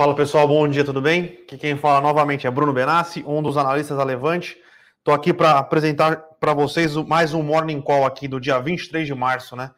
Fala pessoal, bom dia, tudo bem? Aqui quem fala novamente é Bruno Benassi, um dos analistas da Levante. Estou aqui para apresentar para vocês mais um Morning Call aqui do dia 23 de março, né?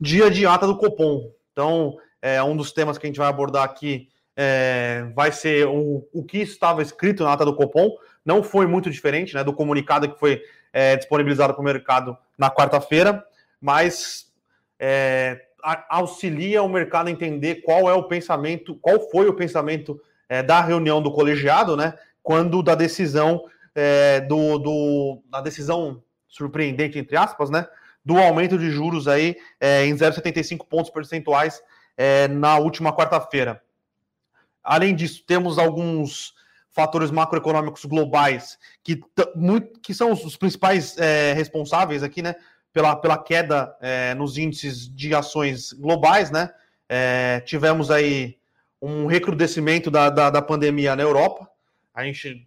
Dia de ata do Copom. Então, é um dos temas que a gente vai abordar aqui é, vai ser o, o que estava escrito na ata do Copom. Não foi muito diferente né, do comunicado que foi é, disponibilizado para o mercado na quarta-feira, mas é, auxilia o mercado a entender qual é o pensamento, qual foi o pensamento é, da reunião do colegiado, né? Quando da decisão é, do, do da decisão surpreendente entre aspas, né? Do aumento de juros aí é, em 0,75 pontos percentuais é, na última quarta-feira. Além disso, temos alguns fatores macroeconômicos globais que, muito, que são os principais é, responsáveis aqui, né? Pela, pela queda é, nos índices de ações globais, né? É, tivemos aí um recrudescimento da, da, da, pandemia na Europa. A gente,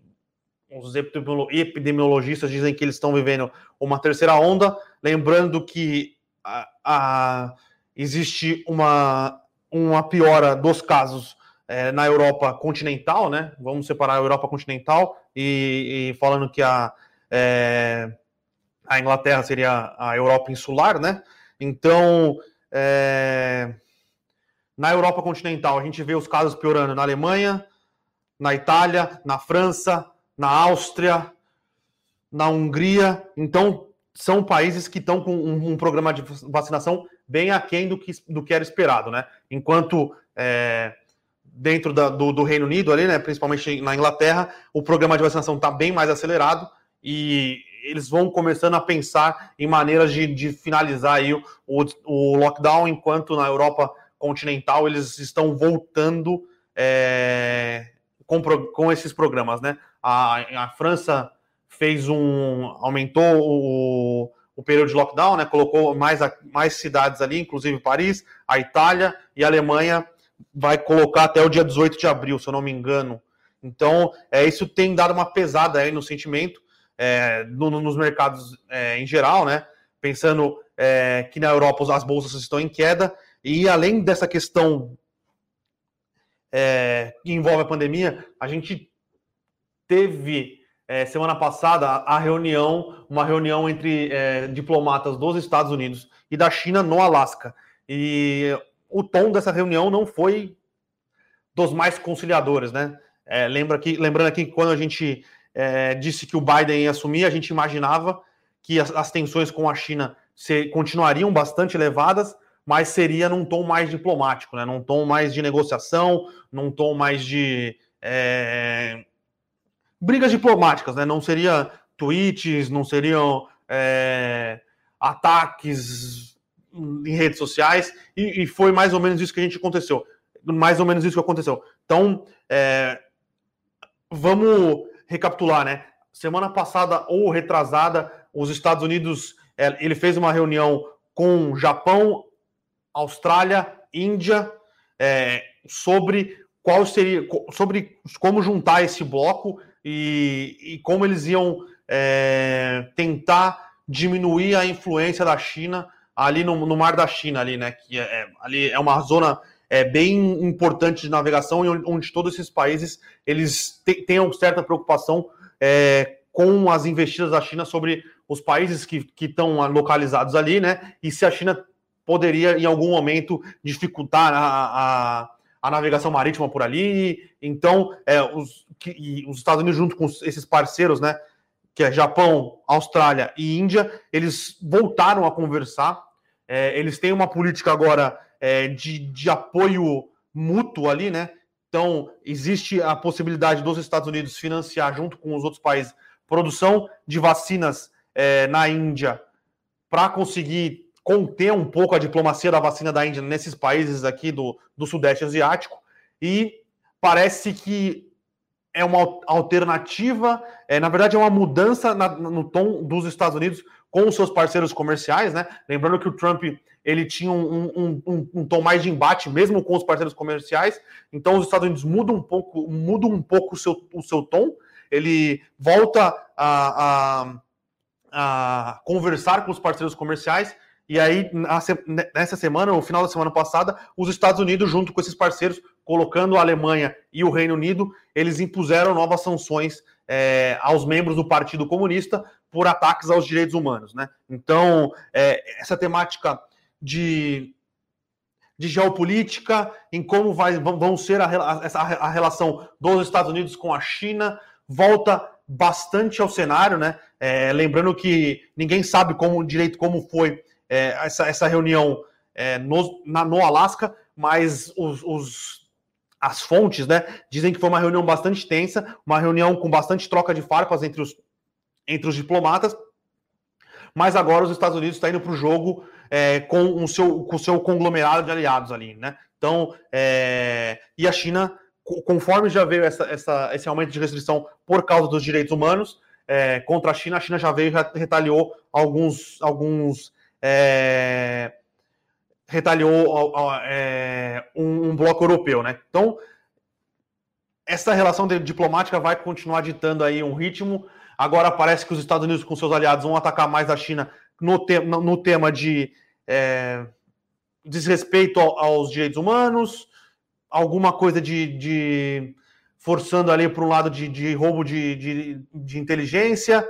os epidemiologistas dizem que eles estão vivendo uma terceira onda. Lembrando que a, a, existe uma, uma piora dos casos é, na Europa continental, né? Vamos separar a Europa continental e, e falando que a é, a Inglaterra seria a Europa insular, né? Então, é... na Europa continental, a gente vê os casos piorando na Alemanha, na Itália, na França, na Áustria, na Hungria. Então, são países que estão com um, um, programa de vacinação bem aquém do que, do que era esperado, né? Enquanto é, dentro da, do, do, Reino Unido, ali, né, principalmente na Inglaterra, o programa de vacinação está bem mais acelerado e eles vão começando a pensar em maneiras de, de finalizar aí o, o, lockdown, enquanto na Europa continental eles estão voltando é, com, com esses programas, né? A, a França fez um. aumentou o, o período de lockdown, né? Colocou mais, mais cidades ali, inclusive Paris, a Itália e a Alemanha vai colocar até o dia 18 de abril, se eu não me engano. Então, é, isso tem dado uma pesada aí no sentimento é, no, nos mercados é, em geral, né? Pensando é, que na Europa as bolsas estão em queda, e além dessa questão é, que envolve a pandemia, a gente teve é, semana passada a reunião, uma reunião entre é, diplomatas dos Estados Unidos e da China no Alasca. E o tom dessa reunião não foi dos mais conciliadores, né? lembra que, lembrando aqui que quando a gente é, disse que o Biden ia assumir, a gente imaginava que as, as tensões com a China se, continuariam bastante elevadas, mas seria num tom mais diplomático, né? num tom mais de negociação, num tom mais de é, brigas diplomáticas, né? não seria tweets, não seriam é, ataques em redes sociais, e, e, foi mais ou menos isso que a gente aconteceu. Mais ou menos isso que aconteceu. Então, é, vamos recapitular, né? Semana passada ou retrasada, os Estados Unidos é, ele fez uma reunião com Japão, Austrália, Índia é, sobre qual seria sobre como juntar esse bloco e, e como eles iam é, tentar diminuir a influência da China ali no, no, Mar da China ali, né? Que é, é ali é uma zona é, bem importante de navegação e onde todos esses países eles tenham certa preocupação é, com as investidas da China sobre os países que, que estão localizados ali, né? E se a China poderia, em algum momento, dificultar a, a, a navegação marítima por ali. Então, é, os, que, os Estados Unidos, junto com esses parceiros, né? Que é Japão, Austrália e Índia, eles voltaram a conversar. É, eles têm uma política agora é, de, de apoio mútuo ali, né? Então, existe a possibilidade dos Estados Unidos financiar, junto com os outros países, produção de vacinas é, na Índia para conseguir conter um pouco a diplomacia da vacina da Índia nesses países aqui do, do Sudeste Asiático. E parece que é uma alternativa, é, na verdade, é uma mudança na, no tom dos Estados Unidos com os seus parceiros comerciais, né? Lembrando que o Trump ele tinha um, um, um, um, tom mais de embate, mesmo com os parceiros comerciais. Então os Estados Unidos mudam um pouco, mudam um pouco o seu, o seu tom. Ele volta a, a, a conversar com os parceiros comerciais. E aí, nessa semana, no final da semana passada, os Estados Unidos, junto com esses parceiros, colocando a Alemanha e o Reino Unido, eles impuseram novas sanções é, aos membros do Partido Comunista por ataques aos direitos humanos. Né? Então, é, essa temática de, de geopolítica, em como vai, vão ser a, a, a relação dos Estados Unidos com a China, volta bastante ao cenário, né? É, lembrando que ninguém sabe como direito como foi é, essa, essa reunião é, no, na, no Alasca, mas os, os, as fontes né, dizem que foi uma reunião bastante tensa, uma reunião com bastante troca de farpas entre os, entre os diplomatas, mas agora os Estados Unidos estão indo para o jogo é, com o seu, com o seu conglomerado de aliados ali, né? Então, é, e a China, conforme já veio essa, essa, esse aumento de restrição por causa dos direitos humanos é, contra a China, a China já veio e retaliou alguns, alguns é, retaliou é, um, um, bloco europeu, né? Então, essa relação diplomática vai continuar ditando aí um ritmo. Agora parece que os Estados Unidos com seus aliados vão atacar mais a China no, te no tema de é, desrespeito aos direitos humanos, alguma coisa de, de forçando ali para um lado de, de roubo de, de, de, inteligência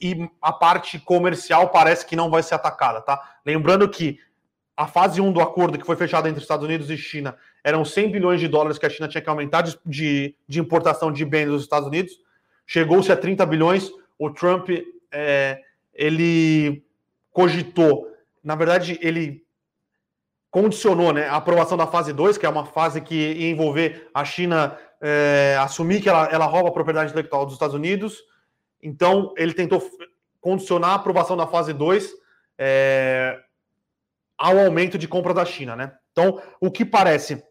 e a parte comercial parece que não vai ser atacada, tá? Lembrando que a fase 1 do acordo que foi fechado entre Estados Unidos e China eram 100 bilhões de dólares que a China tinha que aumentar de, de, de importação de bens dos Estados Unidos. Chegou-se a 30 bilhões. O Trump é, ele cogitou, na verdade, ele condicionou né, a aprovação da fase 2, que é uma fase que ia envolver a China é, assumir que ela, ela rouba a propriedade intelectual dos Estados Unidos. Então, ele tentou condicionar a aprovação da fase 2 é, ao aumento de compra da China, né? Então, o que parece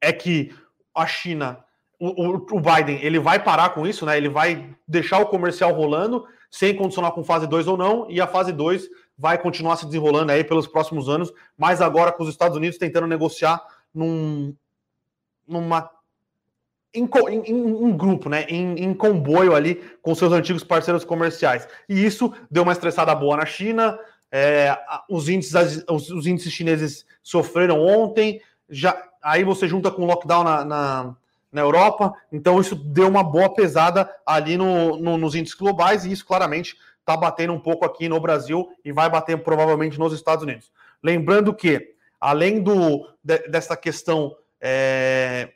é que a China, o, o, Biden, ele vai parar com isso, né? Ele vai deixar o comercial rolando, sem condicionar com fase 2 ou não, e a fase 2 vai continuar se desenrolando aí pelos próximos anos, mas agora com os Estados Unidos tentando negociar num, numa em, em, em, grupo, né? Em, em, comboio ali com seus antigos parceiros comerciais. E isso deu uma estressada boa na China, é, os, índices, os, índices chineses sofreram ontem, já aí você junta com o lockdown na, na, na Europa, então isso deu uma boa pesada ali no, no, nos índices globais, e isso claramente está batendo um pouco aqui no Brasil e vai bater provavelmente nos Estados Unidos. Lembrando que, além do, de, dessa questão é,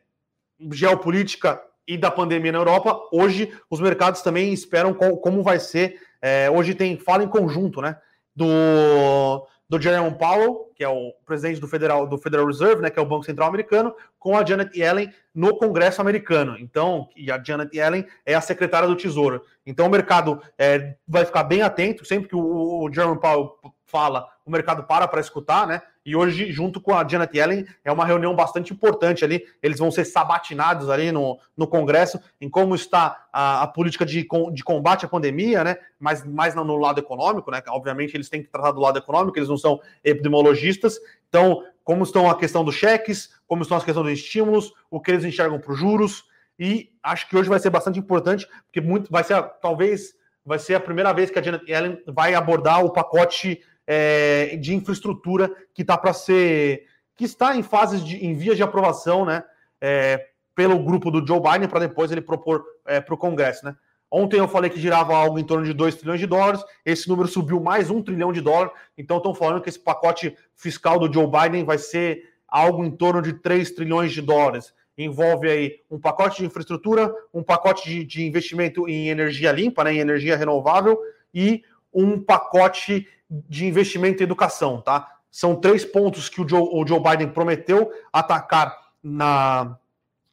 geopolítica e da pandemia na Europa, hoje os mercados também esperam com, como vai ser. É, hoje tem fala em conjunto, né? Do, do Jerome Powell, que é o presidente do Federal, do Federal Reserve, né, que é o Banco Central americano, com a Janet Yellen no Congresso americano. Então, e a Janet Yellen é a secretária do Tesouro. Então, o mercado é, vai ficar bem atento sempre que o, o Jerome Powell fala, o mercado para para escutar, né? E hoje, junto com a Janet Yellen, é uma reunião bastante importante ali. Eles vão ser sabatinados ali no, no Congresso em como está a, a política de, de combate à pandemia, né? Mas mais no, lado econômico, né? Obviamente, eles têm que tratar do lado econômico, eles não são epidemiologistas. Então, como estão a questão dos cheques, como estão as questões dos estímulos, o que eles enxergam para os juros. E acho que hoje vai ser bastante importante, porque muito vai ser, talvez, vai ser a primeira vez que a Janet Yellen vai abordar o pacote é, de infraestrutura que está para ser. que está em fases de em vias de aprovação, né? É, pelo grupo do Joe Biden para depois ele propor é, para o Congresso, né? Ontem eu falei que girava algo em torno de 2 trilhões de dólares, esse número subiu mais um trilhão de dólares, então estão falando que esse pacote fiscal do Joe Biden vai ser algo em torno de 3 trilhões de dólares. Envolve aí um pacote de infraestrutura, um pacote de, de investimento em energia limpa, né, em energia renovável, e um pacote de investimento em educação, tá? São três pontos que o Joe, o Joe Biden prometeu atacar na,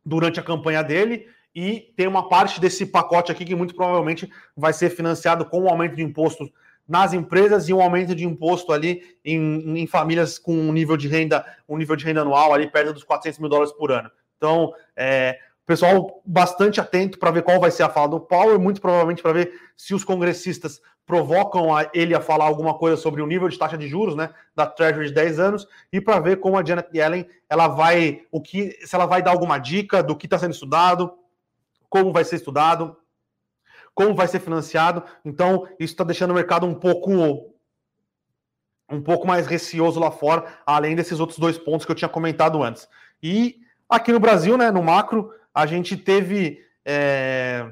durante a campanha dele e tem uma parte desse pacote aqui que muito provavelmente vai ser financiado com um aumento de impostos nas empresas e um aumento de imposto ali em, em, famílias com um nível de renda, um nível de renda anual ali perto dos 400 mil dólares por ano. Então, é, pessoal bastante atento para ver qual vai ser a fala do e muito provavelmente para ver se os congressistas provocam a ele a falar alguma coisa sobre o nível de taxa de juros, né, da Treasury de 10 anos, e para ver como a Janet Yellen, ela vai, o que, se ela vai dar alguma dica do que está sendo estudado, como vai ser estudado, como vai ser financiado. Então, isso está deixando o mercado um pouco um pouco mais receoso lá fora, além desses outros dois pontos que eu tinha comentado antes. E Aqui no Brasil, né, no macro, a gente teve é,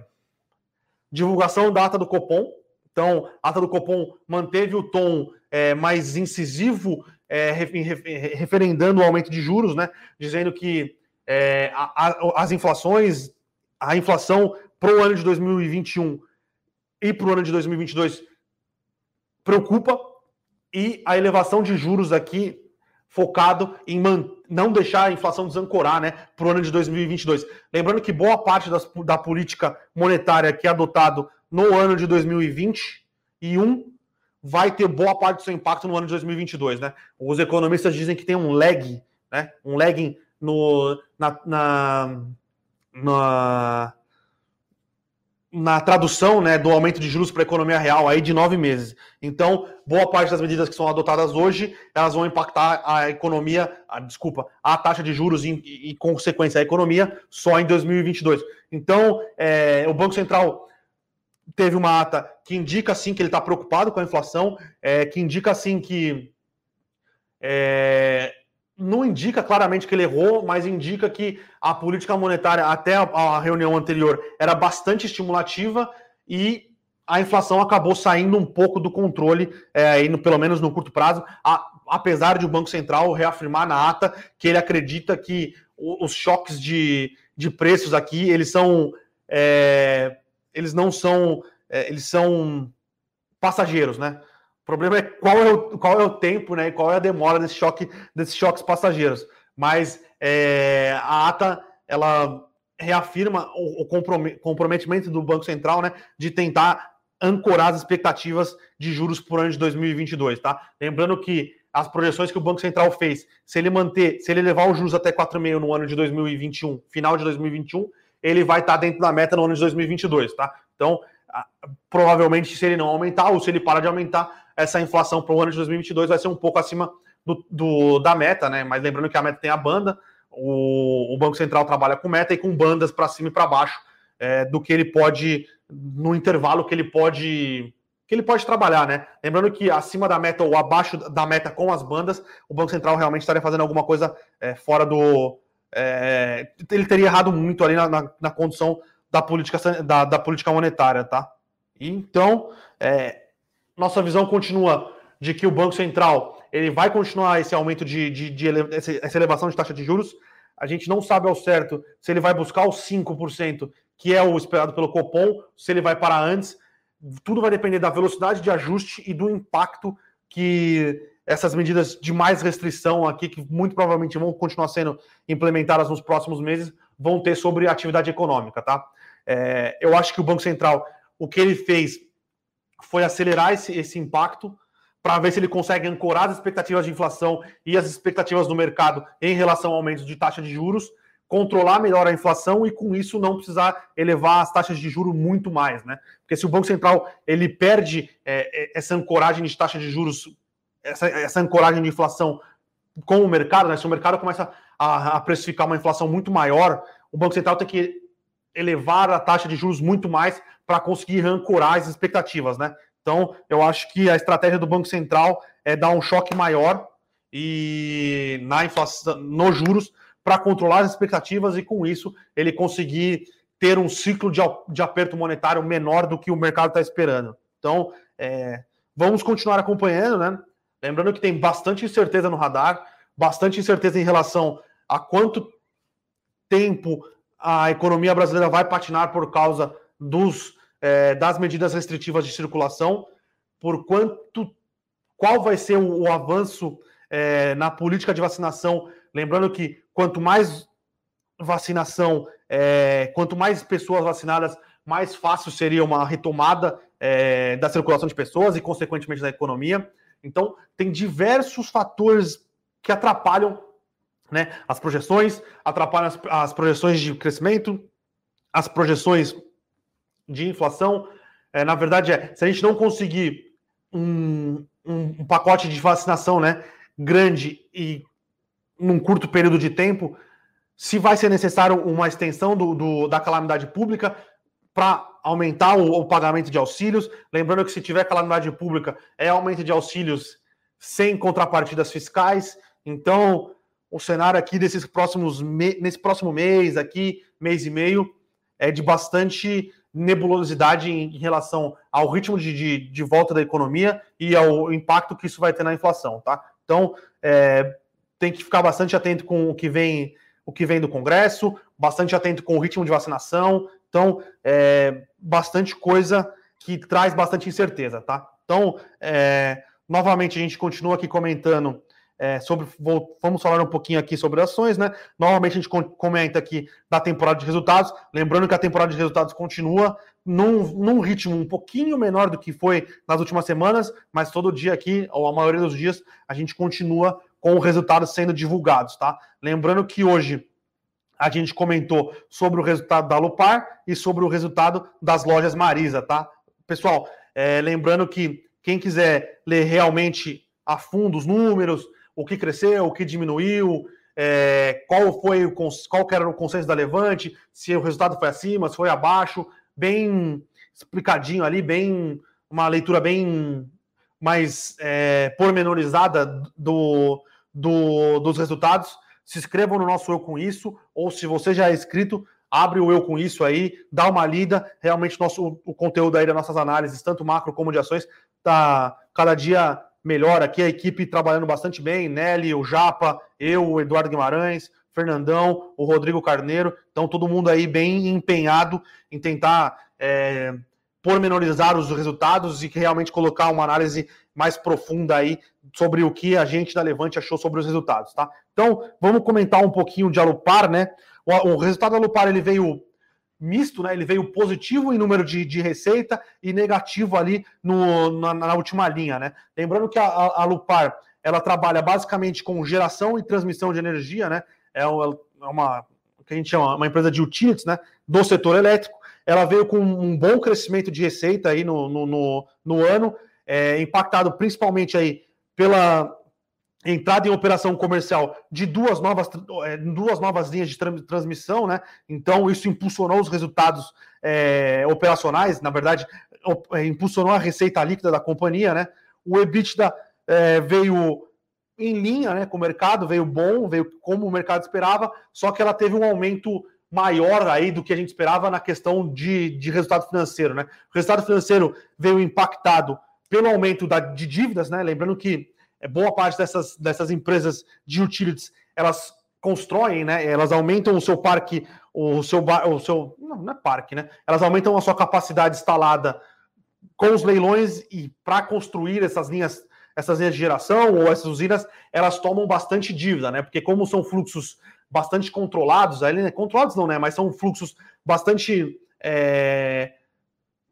divulgação da ata do Copom. Então, a ata do Copom manteve o tom é, mais incisivo, é, referendando o aumento de juros, né, dizendo que é, a, a, as inflações, a inflação para o ano de 2021 e para o ano de 2022 preocupa, e a elevação de juros aqui focado em não deixar a inflação desancorar né, para o ano de 2022. Lembrando que boa parte das, da política monetária que é adotado no ano de 2021 vai ter boa parte do seu impacto no ano de 2022. Né? Os economistas dizem que tem um lag, né, um lag no, na, na, na na tradução né, do aumento de juros para a economia real aí de nove meses. Então, boa parte das medidas que são adotadas hoje, elas vão impactar a economia, a, desculpa, a taxa de juros e, e, consequência, a economia só em 2022. Então, é, o Banco Central teve uma ata que indica, sim, que ele está preocupado com a inflação, é, que indica, sim, que é, não indica claramente que ele errou, mas indica que a política monetária, até a, reunião anterior, era bastante estimulativa e a inflação acabou saindo um pouco do controle, é, indo, pelo menos no curto prazo, a, apesar de o Banco Central reafirmar na ata que ele acredita que os choques de, de preços aqui, eles são. É, eles não são. É, eles são passageiros, né? O problema é qual é o, qual é o tempo, né? E qual é a demora desse choque, desses choques passageiros. Mas é, a ata ela reafirma o, o comprometimento do Banco Central, né? De tentar ancorar as expectativas de juros por ano de 2022, tá? Lembrando que as projeções que o Banco Central fez, se ele manter, se ele levar os juros até 4,5 no ano de 2021, final de 2021, ele vai estar dentro da meta no ano de 2022, tá? Então, provavelmente, se ele não aumentar ou se ele para de aumentar, essa inflação para o ano de 2022 vai ser um pouco acima do, do, da meta, né? Mas lembrando que a meta tem a banda, o, o Banco Central trabalha com meta e com bandas para cima e para baixo é, do que ele pode, no intervalo que ele pode que ele pode trabalhar, né? Lembrando que acima da meta ou abaixo da meta com as bandas, o Banco Central realmente estaria fazendo alguma coisa é, fora do. É, ele teria errado muito ali na, na, na condição da política, da, da, política monetária, tá? Então, é, nossa visão continua de que o Banco Central ele vai continuar esse aumento de, de, de essa elevação de taxa de juros. A gente não sabe ao certo se ele vai buscar os 5%, que é o esperado pelo Copom, se ele vai parar antes. Tudo vai depender da velocidade de ajuste e do impacto que essas medidas de mais restrição aqui, que muito provavelmente vão continuar sendo implementadas nos próximos meses, vão ter sobre a atividade econômica, tá? É, eu acho que o Banco Central, o que ele fez foi acelerar esse, esse impacto para ver se ele consegue ancorar as expectativas de inflação e as expectativas do mercado em relação ao aumento de taxa de juros, controlar melhor a inflação e com isso não precisar elevar as taxas de juros muito mais, né? Porque se o Banco Central ele perde é, é essa ancoragem de taxa de juros, essa, essa ancoragem de inflação com o mercado, né? Se o mercado começa a, a precificar uma inflação muito maior, o Banco Central tem que elevar a taxa de juros muito mais para conseguir ancorar as expectativas, né? Então, eu acho que a estratégia do Banco Central é dar um choque maior e na inflação, nos juros, para controlar as expectativas e com isso ele conseguir ter um ciclo de, de aperto monetário menor do que o mercado está esperando. Então, é, vamos continuar acompanhando, né? Lembrando que tem bastante incerteza no radar, bastante incerteza em relação a quanto tempo a economia brasileira vai patinar por causa dos, é, das medidas restritivas de circulação, por quanto qual vai ser o, o avanço é, na política de vacinação. Lembrando que quanto mais vacinação, é, quanto mais pessoas vacinadas, mais fácil seria uma retomada da circulação de pessoas e, consequentemente, da economia. Então, tem diversos fatores que atrapalham né? As projeções atrapalham as, as projeções de crescimento, as projeções de inflação. É, na verdade, é, se a gente não conseguir um, um, pacote de vacinação né, grande e num curto período de tempo, se vai ser necessário uma extensão do, do da calamidade pública para aumentar o, o, pagamento de auxílios. Lembrando que se tiver calamidade pública, é aumento de auxílios sem contrapartidas fiscais. Então, o cenário aqui desses próximos nesse próximo mês aqui, mês e meio, é de bastante nebulosidade em, relação ao ritmo de, de, de, volta da economia e ao impacto que isso vai ter na inflação, tá? Então, é, tem que ficar bastante atento com o que vem o que vem do Congresso, bastante atento com o ritmo de vacinação. Então, é, bastante coisa que traz bastante incerteza, tá? Então, é, novamente, a gente continua aqui comentando é, sobre. Vou, vamos falar um pouquinho aqui sobre ações, né? Novamente, a gente comenta aqui da temporada de resultados. Lembrando que a temporada de resultados continua num, num ritmo um pouquinho menor do que foi nas últimas semanas, mas todo dia aqui, ou a maioria dos dias, a gente continua com os resultados sendo divulgados, tá? Lembrando que hoje a gente comentou sobre o resultado da Lupar e sobre o resultado das lojas Marisa, tá? Pessoal, é, lembrando que quem quiser ler realmente a fundo os números, o que cresceu, o que diminuiu, é, qual foi o qual era o consenso da Levante, se o resultado foi acima, se foi abaixo, bem explicadinho ali, bem uma leitura bem mais é, pormenorizada do, do, dos resultados. Se inscrevam no nosso Eu Com Isso, ou se você já é inscrito, abre o Eu Com Isso aí, dá uma lida. Realmente, nosso, o conteúdo aí das nossas análises, tanto macro como de ações, está cada dia melhor aqui. A equipe trabalhando bastante bem, Nelly, o Japa, eu, o Eduardo Guimarães, Fernandão, o Rodrigo Carneiro. Então, todo mundo aí bem empenhado em tentar é, pormenorizar os resultados e realmente colocar uma análise mais profunda aí sobre o que a gente da Levante achou sobre os resultados, tá? Então, vamos comentar um pouquinho de Alupar, né? O, o resultado da Alupar, ele veio misto, né? Ele veio positivo em número de, de receita e negativo ali no, na, na última linha, né? Lembrando que a, a, ela trabalha basicamente com geração e transmissão de energia, né? É uma, é uma que a gente chama uma empresa de utilities, né? Do setor elétrico. Ela veio com um bom crescimento de receita aí no, no, no, no ano, é, impactado principalmente aí pela entrada em operação comercial de duas novas, é, duas novas linhas de transmissão, né? Então isso impulsionou os resultados é, operacionais, na verdade, é, impulsionou a receita líquida da companhia, né? O EBITDA é, veio em linha né, com o mercado, veio bom, veio como o mercado esperava, só que ela teve um aumento maior aí do que a gente esperava na questão de, de resultado financeiro, né? O resultado financeiro veio impactado pelo aumento da, de dívidas, né? Lembrando que é, boa parte dessas, dessas empresas de utilities elas constroem, né? Elas aumentam o seu parque, o seu, o seu não, não é parque, né? Elas aumentam a sua capacidade instalada com os leilões e para construir essas linhas, essas linhas de geração ou essas usinas, elas tomam bastante dívida, né? Porque como são fluxos bastante controlados, ali, né? controlados não, né? Mas são fluxos bastante é,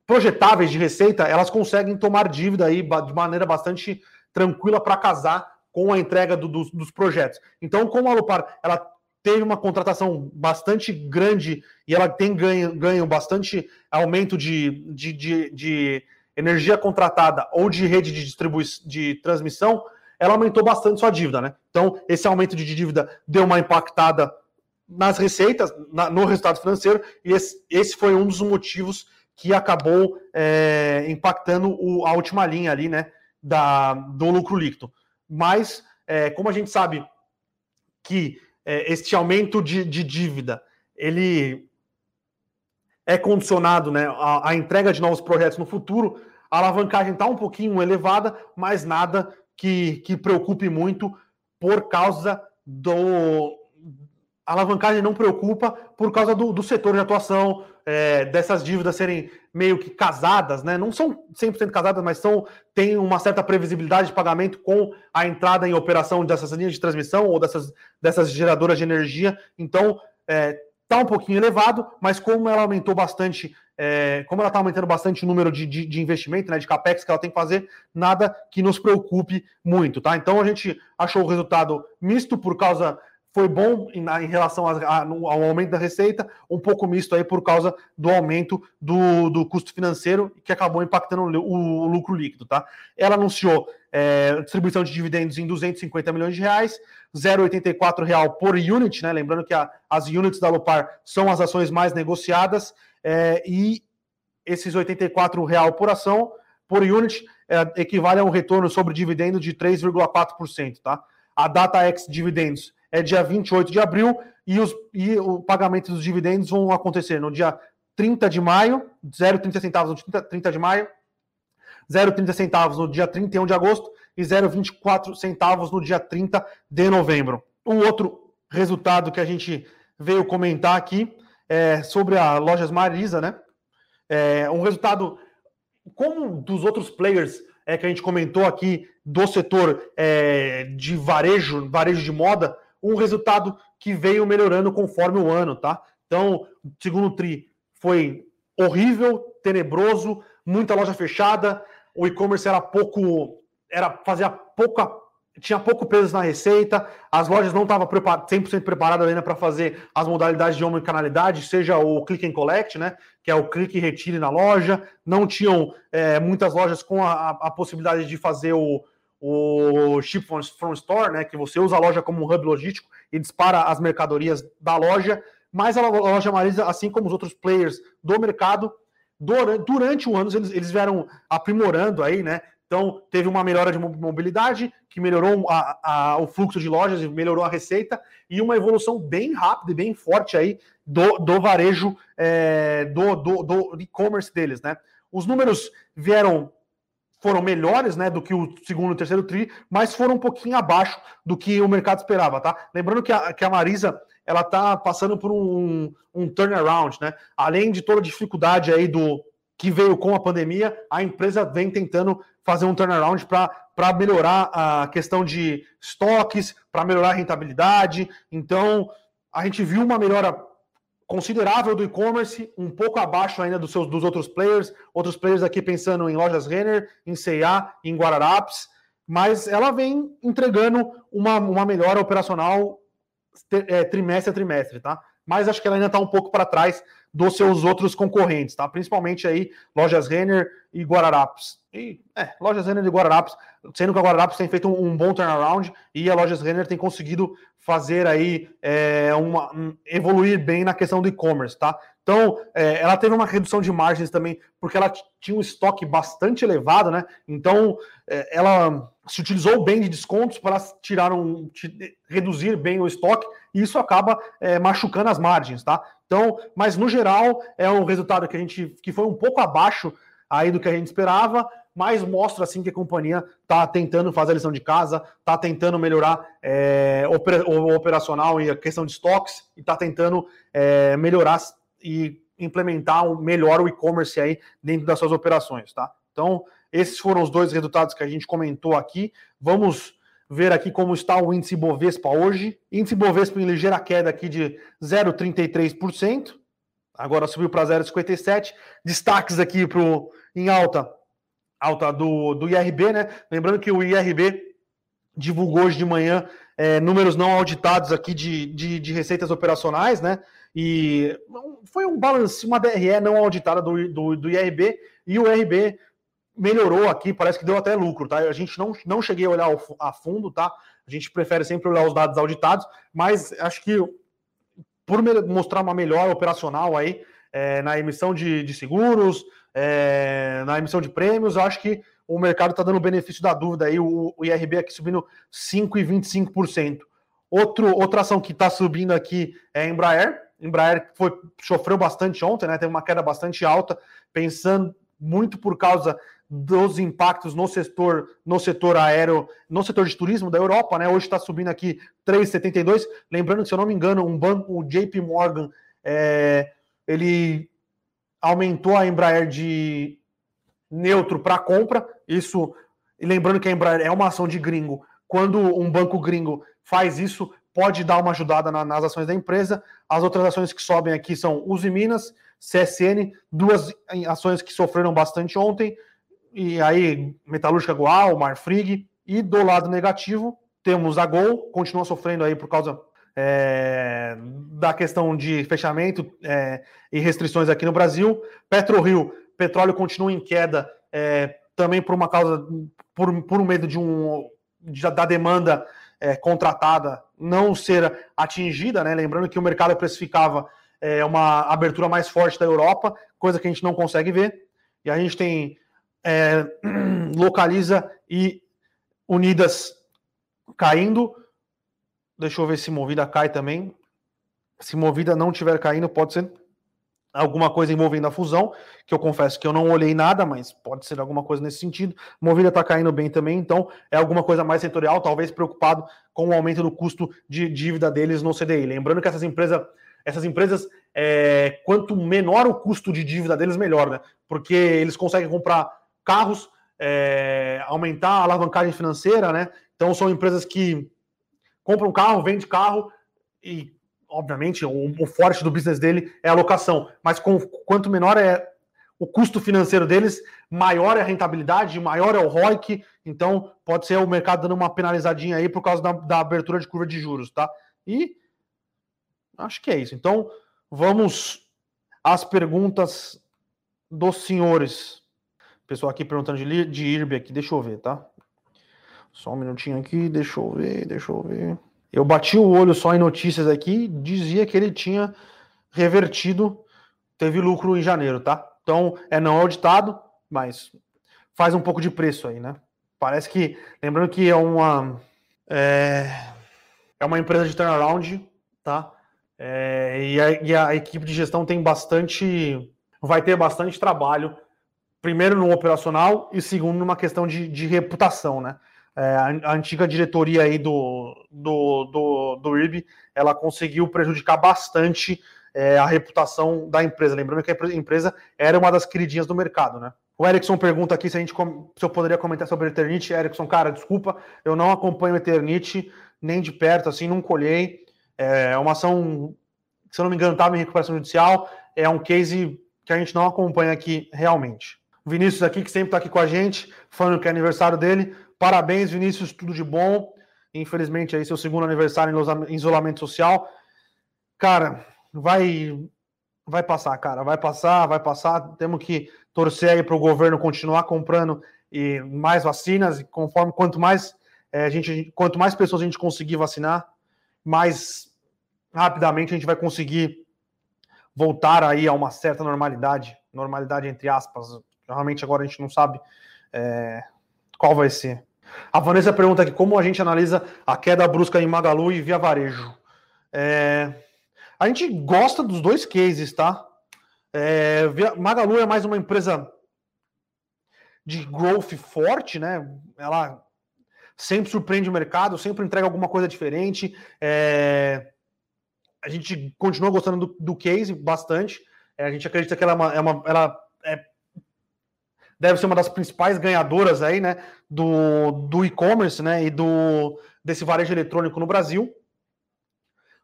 projetáveis de receita, elas conseguem tomar dívida aí de maneira bastante tranquila para casar com a entrega do, dos, projetos. Então, como a Lupar ela teve uma contratação bastante grande e ela tem ganho, ganho bastante aumento de, de, de, de energia contratada ou de rede de distribuição de transmissão, ela aumentou bastante sua dívida, né? Então, esse aumento de dívida deu uma impactada nas receitas, na, no resultado financeiro, e esse, esse foi um dos motivos que acabou é, impactando o, a última linha ali, né, da, do lucro líquido. Mas, é, como a gente sabe que é, este aumento de, de, dívida, ele é condicionado né, à, à, entrega de novos projetos no futuro, a alavancagem está um pouquinho elevada, mas nada que, que preocupe muito por causa do, a alavancagem não preocupa por causa do, do setor de atuação, é, dessas dívidas serem meio que casadas, né? Não são 100% casadas, mas são têm uma certa previsibilidade de pagamento com a entrada em operação dessas linhas de transmissão ou dessas, dessas geradoras de energia. Então, é, tá um pouquinho elevado, mas como ela aumentou bastante, é, como ela está aumentando bastante o número de, de, de, investimento, né, de capex que ela tem que fazer, nada que nos preocupe muito, tá? Então a gente achou o resultado misto por causa foi bom em, em relação a, a, ao aumento da receita, um pouco misto aí por causa do aumento do, do custo financeiro, que acabou impactando o, o lucro líquido, tá? Ela anunciou é, distribuição de dividendos em 250 milhões de reais, 0,84 real por unit, né? Lembrando que a, as units da Lupar são as ações mais negociadas, é, e esses 84 real por ação, por unit, é, equivale a um retorno sobre dividendo de 3,4%, tá? A data ex dividendos é dia 28 de abril e, os, e o pagamento dos dividendos vão acontecer no dia 30 de maio, 0,30 centavos no 30, 30 de maio, 0,30 centavos no dia 31 de agosto e 0,24 centavos no dia 30 de novembro. Um outro resultado que a gente veio comentar aqui é sobre a Lojas Marisa, né? É um resultado como dos outros players é, que a gente comentou aqui do setor é, de varejo, varejo de moda, um resultado que veio melhorando conforme o ano, tá? Então, segundo tri foi horrível, tenebroso, muita loja fechada, o e-commerce era pouco, era fazia pouca, tinha pouco peso na receita, as lojas não estavam 100% preparadas ainda para fazer as modalidades de omnicanalidade, seja o click and collect, né, que é o clique e retire na loja, não tinham é, muitas lojas com a, a, possibilidade de fazer o, o ship from, from store, né, que você usa a loja como um hub logístico e dispara as mercadorias da loja, mas a loja Marisa, assim como os outros players do mercado, durante o ano eles, eles vieram aprimorando aí, né? Então, teve uma melhora de mobilidade, que melhorou a, a, o fluxo de lojas, melhorou a receita, e uma evolução bem rápida e bem forte aí do, do varejo, é, do, do, do e-commerce deles, né? Os números vieram, foram melhores, né, do que o segundo e terceiro tri, mas foram um pouquinho abaixo do que o mercado esperava, tá? Lembrando que a, que a Marisa, ela está passando por um, um turnaround, né? Além de toda a dificuldade aí do que veio com a pandemia, a empresa vem tentando fazer um turnaround para melhorar a questão de estoques, para melhorar a rentabilidade. Então, a gente viu uma melhora considerável do e-commerce, um pouco abaixo ainda dos, seus, dos outros players, outros players aqui pensando em lojas Renner, em C&A, em Guararapes, mas ela vem entregando uma, uma melhora operacional é, trimestre a trimestre, tá? Mas acho que ela ainda está um pouco para trás dos seus outros concorrentes, tá? Principalmente aí Lojas Renner e Guararapes. E, é, Lojas Renner e Guararapes, sendo que a Guararapes tem feito um, um bom turnaround e a Lojas Renner tem conseguido fazer aí é, uma, um, evoluir bem na questão do e-commerce, tá? Então, é, ela teve uma redução de margens também, porque ela tinha um estoque bastante elevado, né? Então, é, ela se utilizou bem de descontos para tirar um, reduzir bem o estoque, e isso acaba é, machucando as margens, tá? Então, mas no geral é um resultado que a gente que foi um pouco abaixo aí do que a gente esperava, mas mostra assim que a companhia está tentando fazer a lição de casa, está tentando melhorar é, o operacional e a questão de estoques, e está tentando é, melhorar e implementar melhor o e-commerce aí dentro das suas operações, tá? Então, esses foram os dois resultados que a gente comentou aqui. Vamos ver aqui como está o índice Bovespa hoje. Índice Bovespa em ligeira queda aqui de 0,33%. Agora subiu para 0,57. Destaques aqui pro, em alta, alta do, do IRB, né? Lembrando que o IRB divulgou hoje de manhã é, números não auditados aqui de, de, de, receitas operacionais, né? E foi um balance, uma DRE não auditada do, do, do IRB, e o IRB melhorou aqui, parece que deu até lucro, tá? A gente não, não cheguei a olhar a fundo, tá? A gente prefere sempre olhar os dados auditados, mas acho que por mostrar uma melhor operacional aí é, na emissão de, de seguros, é, na emissão de prêmios, acho que o mercado está dando o benefício da dúvida aí, o, o IRB aqui subindo 5,25%. Outro, outra ação que está subindo aqui é a Embraer. Embraer foi, sofreu bastante ontem, né? Teve uma queda bastante alta, pensando muito por causa dos impactos no setor, no setor aéreo, no setor de turismo da Europa, né? Hoje está subindo aqui 3,72. Lembrando que, se eu não me engano, um banco, o JP Morgan, é, ele aumentou a Embraer de neutro para compra. Isso, lembrando que a Embraer é uma ação de gringo. Quando um banco gringo faz isso, pode dar uma ajudada na, nas ações da empresa. As outras ações que sobem aqui são Uzi Minas, CSN, duas ações que sofreram bastante ontem, e aí Metalúrgica Goal, Marfrig, e do lado negativo temos a Gol, continua sofrendo aí por causa é, da questão de fechamento é, e restrições aqui no Brasil. PetroRio, petróleo continua em queda é, também por uma causa, por, por medo de um de, da demanda é, contratada não ser atingida, né? Lembrando que o mercado precificava é, uma abertura mais forte da Europa, coisa que a gente não consegue ver. E a gente tem é, Localiza e Unidas caindo. Deixa eu ver se Movida cai também. Se Movida não tiver caindo, pode ser alguma coisa envolvendo a fusão, que eu confesso que eu não olhei nada, mas pode ser alguma coisa nesse sentido. Movida está caindo bem também, então é alguma coisa mais setorial, talvez preocupado com o aumento do custo de dívida deles no CDI. Lembrando que essas empresas, essas empresas, é, quanto menor o custo de dívida deles, melhor, né? Porque eles conseguem comprar carros, é, aumentar a alavancagem financeira, né? Então são empresas que compram carro, vende carro e obviamente, o, o, forte do business dele é a locação, mas com, quanto menor é o custo financeiro deles, maior é a rentabilidade, maior é o ROIC, então pode ser o mercado dando uma penalizadinha aí por causa da, da abertura de curva de juros, tá? E acho que é isso. Então, vamos às perguntas dos senhores. Pessoal aqui perguntando de, de IRB aqui, deixa eu ver, tá? Só um minutinho aqui, deixa eu ver, deixa eu ver. Eu bati o olho só em notícias aqui, dizia que ele tinha revertido, teve lucro em janeiro, tá? Então é não auditado, mas faz um pouco de preço aí, né? Parece que, lembrando que é uma é, é uma empresa de turnaround, tá? É, e, a, e a equipe de gestão tem bastante, vai ter bastante trabalho, primeiro no operacional e segundo numa questão de, de reputação, né? é, a, antiga diretoria aí do, do, do, do IRB, ela conseguiu prejudicar bastante é, a reputação da empresa. Lembrando que a empresa era uma das queridinhas do mercado, né? O Erickson pergunta aqui se, a gente, se eu poderia comentar sobre a Eternit. Erickson, cara, desculpa, eu não acompanho a Eternit nem de perto, assim, não colhei. É uma ação, se eu não me engano, estava em recuperação judicial. É um case que a gente não acompanha aqui realmente. Vinícius aqui, que sempre está aqui com a gente, falando que é aniversário dele. Parabéns, Vinícius, tudo de bom. Infelizmente, aí seu segundo aniversário em isolamento social. Cara, vai vai passar, cara, vai passar, vai passar. Temos que torcer aí para o governo continuar comprando e mais vacinas. E conforme quanto mais é, a gente, quanto mais pessoas a gente conseguir vacinar, mais rapidamente a gente vai conseguir voltar aí a uma certa normalidade, normalidade entre aspas. Realmente agora a gente não sabe é, qual vai ser. A Vanessa pergunta aqui como a gente analisa a queda brusca em Magalu e Via Varejo. É, a gente gosta dos dois cases, tá? É, Magalu é mais uma empresa de growth forte, né? Ela sempre surpreende o mercado, sempre entrega alguma coisa diferente. É, a gente continua gostando do, do case bastante. É, a gente acredita que ela é uma, é uma ela é deve ser uma das principais ganhadoras aí, né, do, do e-commerce, né, e do desse varejo eletrônico no Brasil.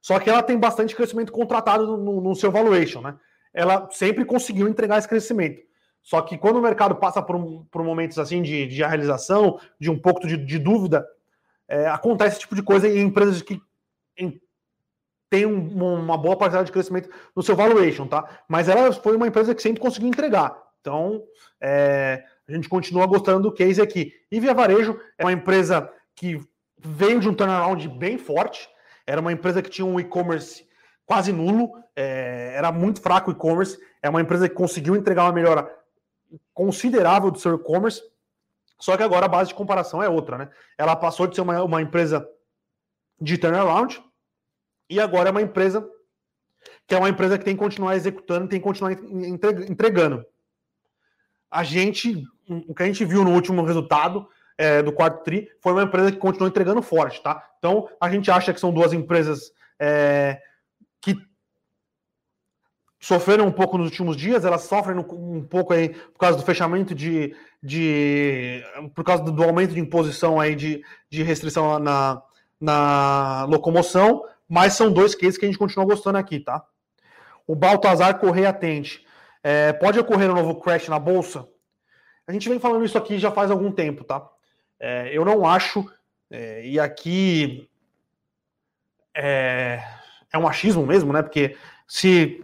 Só que ela tem bastante crescimento contratado no, no seu valuation, né? Ela sempre conseguiu entregar esse crescimento. Só que quando o mercado passa por, por momentos assim de, de realização, de um pouco de, de dúvida, é, acontece esse tipo de coisa em empresas que em, um, uma boa parcela de crescimento no seu valuation, tá? Mas ela foi uma empresa que sempre conseguiu entregar. Então, é, a gente continua gostando do case aqui. E Via Varejo é uma empresa que veio de um turnaround bem forte, era uma empresa que tinha um e-commerce quase nulo, é, era muito fraco o e-commerce, é uma empresa que conseguiu entregar uma melhora considerável do seu e-commerce, só que agora a base de comparação é outra, né? Ela passou de ser uma, uma empresa de turnaround e agora é uma empresa que é uma empresa que tem que continuar executando, tem que continuar entregando a gente, o que a gente viu no último resultado é, do quarto tri, foi uma empresa que continuou entregando forte, tá? Então, a gente acha que são duas empresas é, que sofreram um pouco nos últimos dias, elas sofrem um pouco aí por causa do fechamento de, de por causa do aumento de imposição aí de, de restrição na, na locomoção, mas são dois cases que a gente continua gostando aqui, tá? O Baltazar Correia Atente. É, pode ocorrer um novo crash na bolsa? A gente vem falando isso aqui já faz algum tempo, tá? É, eu não acho, é, e aqui é, é um achismo mesmo, né? Porque se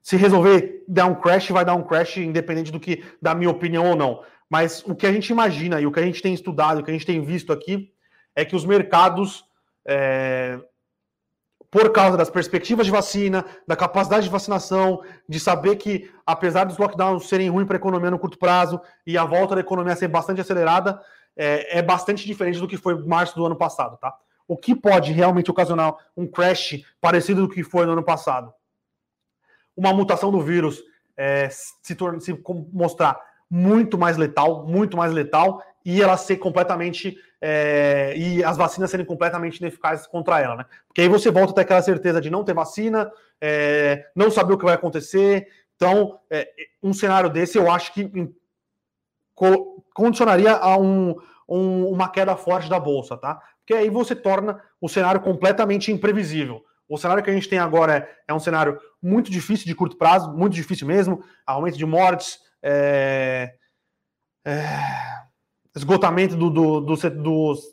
se resolver dar um crash, vai dar um crash independente do que da minha opinião ou não. Mas o que a gente imagina e o que a gente tem estudado, o que a gente tem visto aqui, é que os mercados é, por causa das perspectivas de vacina, da capacidade de vacinação, de saber que, apesar dos lockdowns serem ruins para a economia no curto prazo e a volta da economia ser bastante acelerada, é, é, bastante diferente do que foi março do ano passado, tá? o que pode realmente ocasionar um crash parecido do que foi no ano passado? Uma mutação do vírus é, se, se mostrar muito mais letal, muito mais letal, e ela ser completamente. É, e as vacinas serem completamente ineficazes contra ela, né? Porque aí você volta até aquela certeza de não ter vacina, é, não saber o que vai acontecer. Então, é, um cenário desse eu acho que condicionaria a um, um, uma queda forte da bolsa, tá? Porque aí você torna o cenário completamente imprevisível. O cenário que a gente tem agora é, é um cenário muito difícil de curto prazo, muito difícil mesmo, aumento de mortes, é, é, esgotamento do, do, do,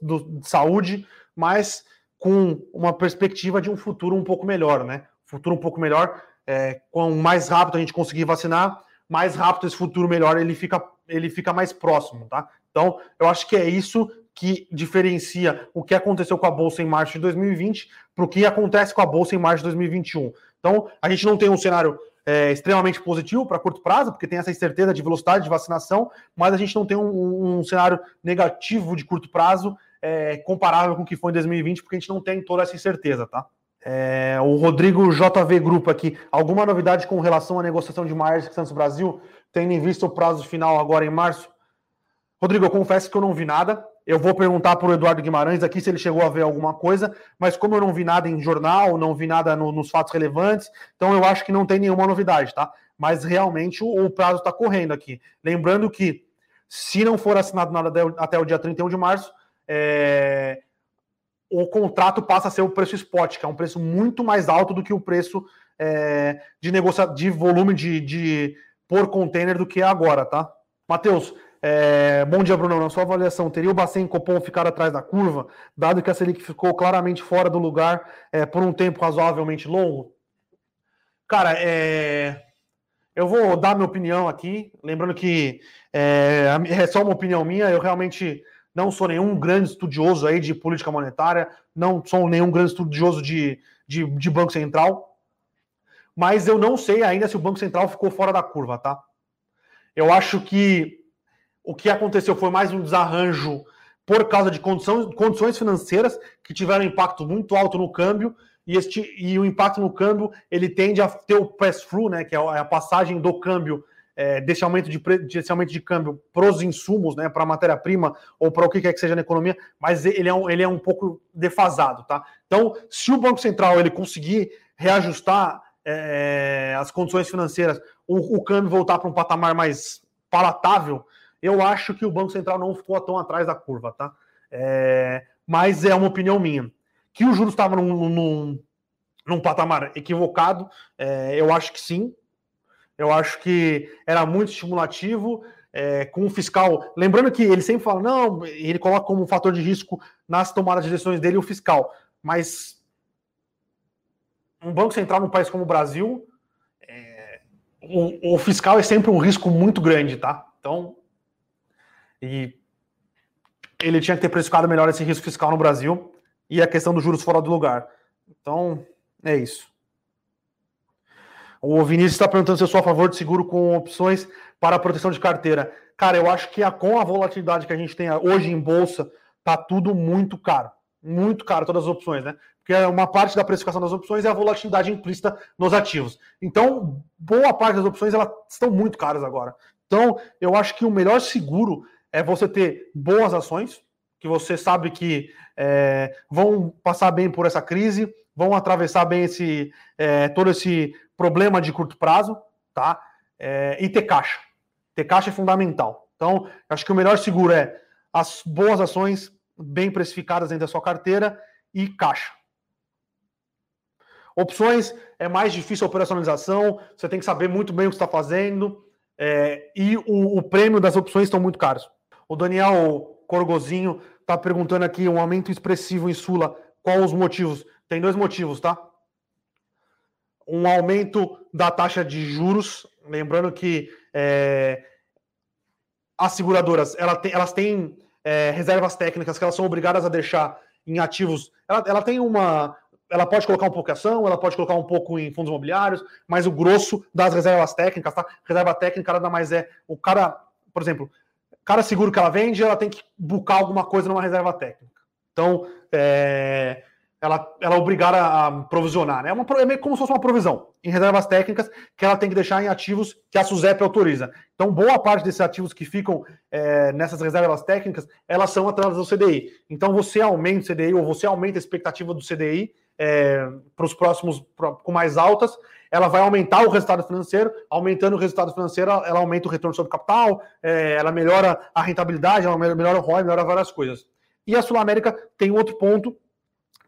do, de saúde, mas com uma perspectiva de um futuro um pouco melhor, né? Futuro um pouco melhor, é, com mais rápido a gente conseguir vacinar, mais rápido esse futuro melhor ele fica, ele fica mais próximo, tá? Então, eu acho que é isso que diferencia o que aconteceu com a Bolsa em março de 2020 para o que acontece com a Bolsa em março de 2021. Então, a gente não tem um cenário é, extremamente positivo para curto prazo, porque tem essa incerteza de velocidade de vacinação, mas a gente não tem um, um cenário negativo de curto prazo é, comparável com o que foi em 2020, porque a gente não tem toda essa incerteza, tá? É, o Rodrigo JV Grupo aqui. Alguma novidade com relação à negociação de Myers Santos Brasil, tendo em vista o prazo final agora em março? Rodrigo, eu confesso que eu não vi nada. Eu vou perguntar para o Eduardo Guimarães aqui se ele chegou a ver alguma coisa, mas como eu não vi nada em jornal, não vi nada no, nos fatos relevantes, então eu acho que não tem nenhuma novidade, tá? Mas realmente o, o prazo está correndo aqui. Lembrando que, se não for assinado nada até o dia 31 de março, é, o contrato passa a ser o preço spot, que é um preço muito mais alto do que o preço é, de negociação de volume de, de por container do que é agora, tá? Matheus, é, bom dia, Bruno. Na sua avaliação, teria o Bacen e Copom ficar atrás da curva, dado que a Selic ficou claramente fora do lugar é, por um tempo razoavelmente longo? Cara, é... eu vou dar minha opinião aqui. Lembrando que é, é só uma opinião minha. Eu realmente não sou nenhum grande estudioso aí de política monetária, não sou nenhum grande estudioso de, de, de Banco Central, mas eu não sei ainda se o Banco Central ficou fora da curva, tá? Eu acho que o que aconteceu foi mais um desarranjo por causa de condições, condições financeiras que tiveram impacto muito alto no câmbio e, este, e o impacto no câmbio ele tende a ter o pass-through, né, que é a passagem do câmbio é, desse, aumento de, desse aumento de câmbio para os insumos, né, para a matéria-prima ou para o que quer que seja na economia, mas ele é, um, ele é um pouco defasado. Tá? Então, se o Banco Central ele conseguir reajustar é, as condições financeiras, o, o câmbio voltar para um patamar mais palatável, eu acho que o Banco Central não ficou tão atrás da curva, tá? É, mas é uma opinião minha. Que o juros estava num, num, num, patamar equivocado, é, eu acho que sim. Eu acho que era muito estimulativo, é, com o fiscal. Lembrando que ele sempre fala, não, ele coloca como um fator de risco nas tomadas de decisões dele o fiscal. Mas um Banco Central num país como o Brasil, é, o, o fiscal é sempre um risco muito grande, tá? Então, e ele tinha que ter precificado melhor esse risco fiscal no Brasil e a questão dos juros fora do lugar. Então, é isso. O Vinícius está perguntando se eu sou a favor de seguro com opções para proteção de carteira. Cara, eu acho que a, com a volatilidade que a gente tem hoje em bolsa, tá tudo muito caro. Muito caro, todas as opções, né? Porque uma parte da precificação das opções é a volatilidade implícita nos ativos. Então, boa parte das opções elas estão muito caras agora. Então, eu acho que o melhor seguro é você ter boas ações, que você sabe que é, vão passar bem por essa crise, vão atravessar bem esse é, todo esse problema de curto prazo, tá? É, e ter caixa. Ter caixa é fundamental. Então, acho que o melhor seguro é as boas ações bem precificadas dentro da sua carteira e caixa. Opções é mais difícil a operacionalização, você tem que saber muito bem o que está fazendo, é, e o, o prêmio das opções estão muito caros. O Daniel Corgozinho está perguntando aqui um aumento expressivo em Sula. Qual os motivos? Tem dois motivos, tá? Um aumento da taxa de juros. Lembrando que é, as seguradoras ela tem, elas têm é, reservas técnicas que elas são obrigadas a deixar em ativos. Ela, ela tem uma. Ela pode colocar um pouco em ação, ela pode colocar um pouco em fundos imobiliários, mas o grosso das reservas técnicas, tá? Reserva técnica nada mais é o cara, por exemplo, cada seguro que ela vende, ela tem que buscar alguma coisa numa reserva técnica. Então, é, ela, ela é obrigada a provisionar, né? É, uma, é meio como se fosse uma provisão em reservas técnicas que ela tem que deixar em ativos que a SUSEP autoriza. Então, boa parte desses ativos que ficam é, nessas reservas técnicas, elas são atreladas ao CDI. Então, você aumenta o CDI ou você aumenta a expectativa do CDI é, para os próximos pra, com mais altas, ela vai aumentar o resultado financeiro, aumentando o resultado financeiro, ela aumenta o retorno sobre capital, é, ela melhora a rentabilidade, ela melhora o ROI, melhora várias coisas. E a Sul América tem outro ponto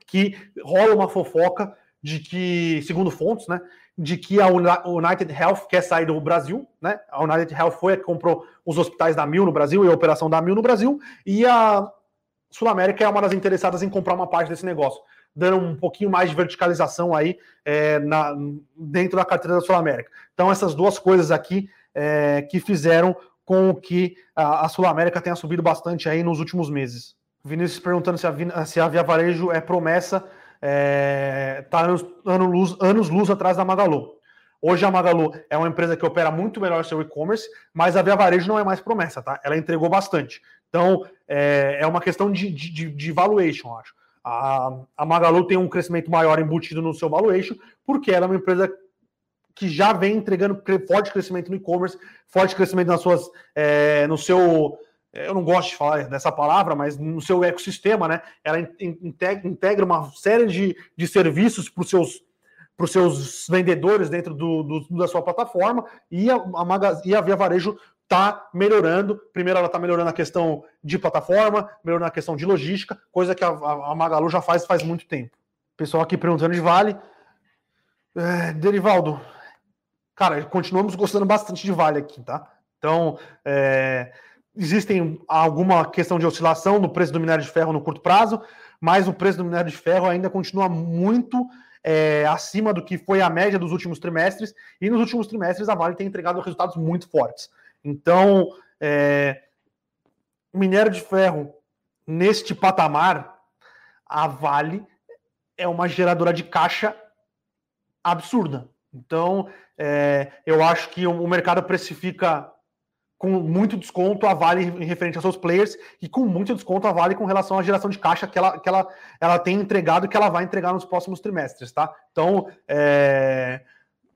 que rola uma fofoca de que, segundo fontes, né, de que a United Health quer sair do Brasil, né? A United Health foi a que comprou os hospitais da Mil no Brasil e a operação da Mil no Brasil, e a Sul América é uma das interessadas em comprar uma parte desse negócio, dando um pouquinho mais de verticalização aí é, na, dentro da carteira da Sul América. Então, essas duas coisas aqui é, que fizeram com que a, a Sul América tenha subido bastante aí nos últimos meses. Vinícius perguntando se a, se a Via Varejo é promessa, está é, tá anos, anos, luz, anos luz atrás da Magalu. Hoje a Magalu é uma empresa que opera muito melhor seu e-commerce, mas a Via Varejo não é mais promessa, tá? Ela entregou bastante. Então é, é uma questão de, de, de valuation, acho. A, a Magalu tem um crescimento maior embutido no seu valuation, porque ela é uma empresa que já vem entregando forte crescimento no e-commerce, forte crescimento nas suas, é, no seu eu não gosto de falar dessa palavra, mas no seu ecossistema, né? Ela integra, uma série de, de serviços para os seus, os seus vendedores dentro do, do, da sua plataforma e a, a, e a Via Varejo está melhorando. Primeiro, ela está melhorando a questão de plataforma, melhorando a questão de logística, coisa que a, a Magalu já faz faz muito tempo. Pessoal aqui perguntando de Vale. É, Derivaldo, cara, continuamos gostando bastante de Vale aqui, tá? Então, é, existem alguma questão de oscilação no preço do minério de ferro no curto prazo, mas o preço do minério de ferro ainda continua muito é, acima do que foi a média dos últimos trimestres, e nos últimos trimestres a Vale tem entregado resultados muito fortes. Então, é, minério de ferro neste patamar, a Vale é uma geradora de caixa absurda. Então, é, eu acho que o mercado precifica com muito desconto a Vale em referente aos seus players e com muito desconto a Vale com relação à geração de caixa que ela, que ela, ela tem entregado e que ela vai entregar nos próximos trimestres, tá? Então, é...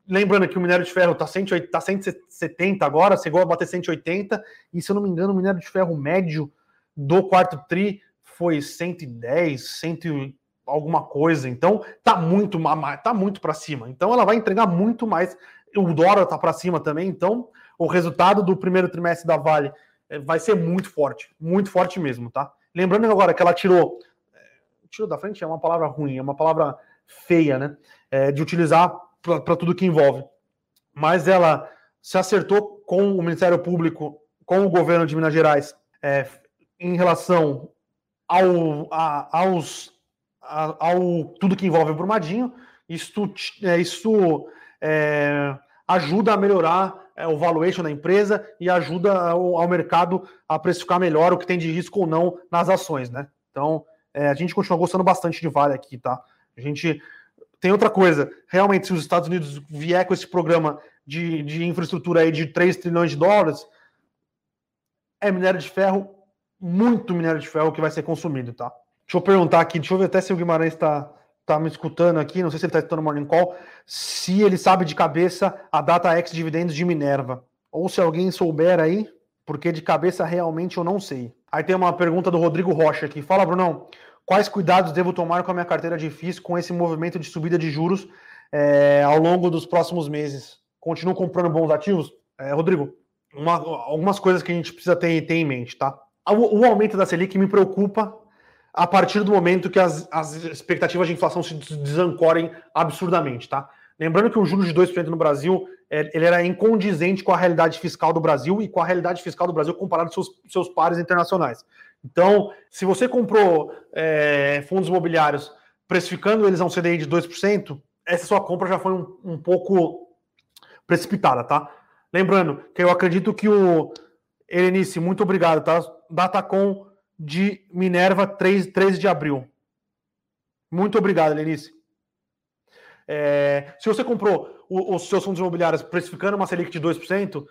lembrando que o minério de ferro está tá 170 agora, chegou a bater 180, e se eu não me engano, o minério de ferro médio do quarto TRI foi 110, 100 alguma coisa. Então, tá muito tá muito para cima. Então, ela vai entregar muito mais. O dólar tá para cima também, então o resultado do primeiro trimestre da Vale eh, vai ser muito forte, muito forte mesmo, tá? Lembrando agora que ela tirou, eh, tirou da frente é uma palavra ruim, é uma palavra feia, né? É, de utilizar para tudo que envolve. Mas ela se acertou com o Ministério Público, com o governo de Minas Gerais, é, em relação ao, a, aos, a, ao tudo que envolve o Brumadinho. Isso, é, isso é, ajuda a melhorar é, o valuation da empresa e ajuda ao, ao, mercado a precificar melhor o que tem de risco ou não nas ações, né? Então, é, a gente continua gostando bastante de Vale aqui, tá? A gente tem outra coisa, realmente, se os Estados Unidos vier com esse programa de, de infraestrutura aí de 3 trilhões de dólares, é minério de ferro, muito minério de ferro que vai ser consumido, tá? Deixa eu perguntar aqui, deixa eu ver até se o Guimarães está tá me escutando aqui, não sei se ele está escutando o Morning Call, se ele sabe de cabeça a data ex dividendos de Minerva. Ou se alguém souber aí, porque de cabeça realmente eu não sei. Aí tem uma pergunta do Rodrigo Rocha aqui. Fala, Brunão, quais cuidados devo tomar com a minha carteira de FIIs com esse movimento de subida de juros é, ao longo dos próximos meses? Continuo comprando bons ativos? É, Rodrigo, uma, algumas coisas que a gente precisa ter, ter em mente, tá? O, o aumento da Selic me preocupa a partir do momento que as, as expectativas de inflação se desancorem absurdamente, tá? Lembrando que o juros de 2% no Brasil é, ele era incondizente com a realidade fiscal do Brasil e com a realidade fiscal do Brasil comparado com seus, seus pares internacionais. Então, se você comprou é, fundos imobiliários precificando eles a um CDI de 2%, essa sua compra já foi um, um pouco precipitada, tá? Lembrando que eu acredito que o Helenice, muito obrigado, tá? Datacom de Minerva, 3, 13 de abril. Muito obrigado, Lenice. É, se você comprou os seus fundos imobiliários precificando uma Selic de 2%,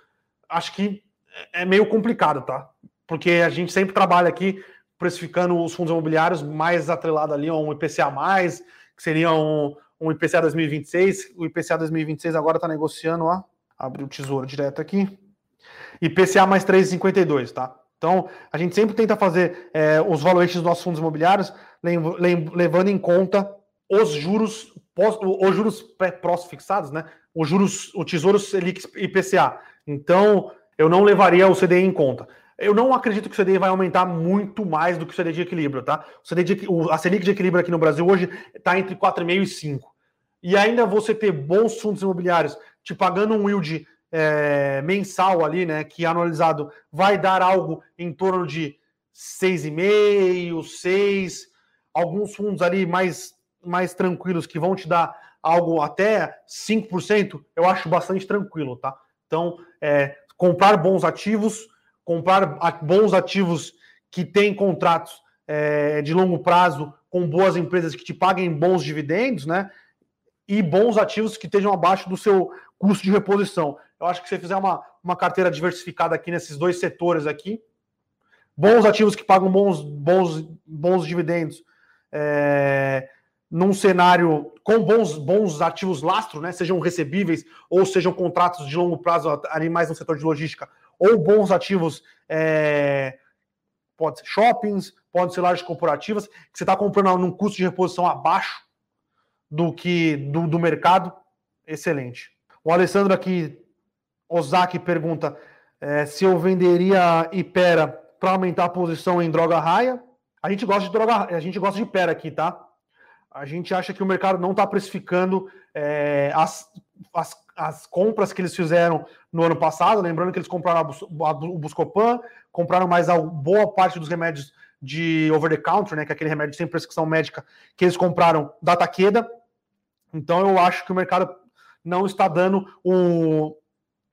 acho que é meio complicado, tá? Porque a gente sempre trabalha aqui precificando os fundos imobiliários mais atrelado ali a um IPCA, que seria um, um IPCA 2026. O IPCA 2026 agora está negociando, ó. Abre o tesouro direto aqui. IPCA mais 3,52, tá? Então, a gente sempre tenta fazer é, os valuations dos nossos fundos imobiliários levando em conta os juros, os juros pré-fixados, né? Os juros, o Tesouro Selic IPCA. Então, eu não levaria o CDI em conta. Eu não acredito que o CDI vai aumentar muito mais do que o CDI de equilíbrio, tá? O CDI de, o, a Selic de equilíbrio aqui no Brasil hoje está entre 4,5 e 5. E ainda você ter bons fundos imobiliários te pagando um yield é, mensal ali, né? Que anualizado vai dar algo em torno de 6,5, 6. Alguns fundos ali mais mais tranquilos que vão te dar algo até 5%, eu acho bastante tranquilo, tá? Então, é, comprar bons ativos, comprar bons ativos que têm contratos é, de longo prazo com boas empresas que te paguem bons dividendos, né? E bons ativos que estejam abaixo do seu custo de reposição. Eu acho que se você fizer uma, uma carteira diversificada aqui nesses dois setores aqui, bons ativos que pagam bons, bons, bons dividendos, é, num cenário com bons, bons ativos lastro, né, sejam recebíveis ou sejam contratos de longo prazo ali mais no setor de logística, ou bons ativos, é, pode ser shoppings, pode ser lojas corporativas, que você está comprando num custo de reposição abaixo do que do, do mercado, excelente. O Alessandro aqui, Ozaki, pergunta é, se eu venderia Ipera para aumentar a posição em droga raia. A gente gosta de droga, a gente gosta de Ipera aqui, tá? A gente acha que o mercado não está precificando é, as, as, as, compras que eles fizeram no ano passado. Lembrando que eles compraram o Buscopan, compraram mais a boa parte dos remédios de over the counter, né, que é aquele remédio sem prescrição médica que eles compraram da Taqueda. Então eu acho que o mercado não está dando o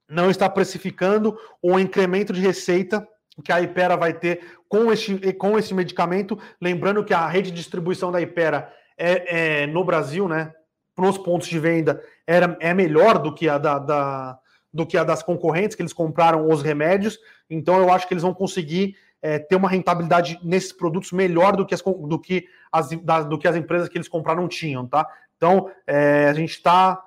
não está precificando o incremento de receita que a Ipera vai ter com esse, com esse medicamento. Lembrando que a rede de distribuição da Ipera é, é, no Brasil, né, nos pontos de venda, era, é melhor do que a da, da, do que a das concorrentes, que eles compraram os remédios. Então, eu acho que eles vão conseguir é, ter uma rentabilidade nesses produtos melhor do que as, do que as, da, do que as empresas que eles compraram tinham, tá? Então, é, a gente está.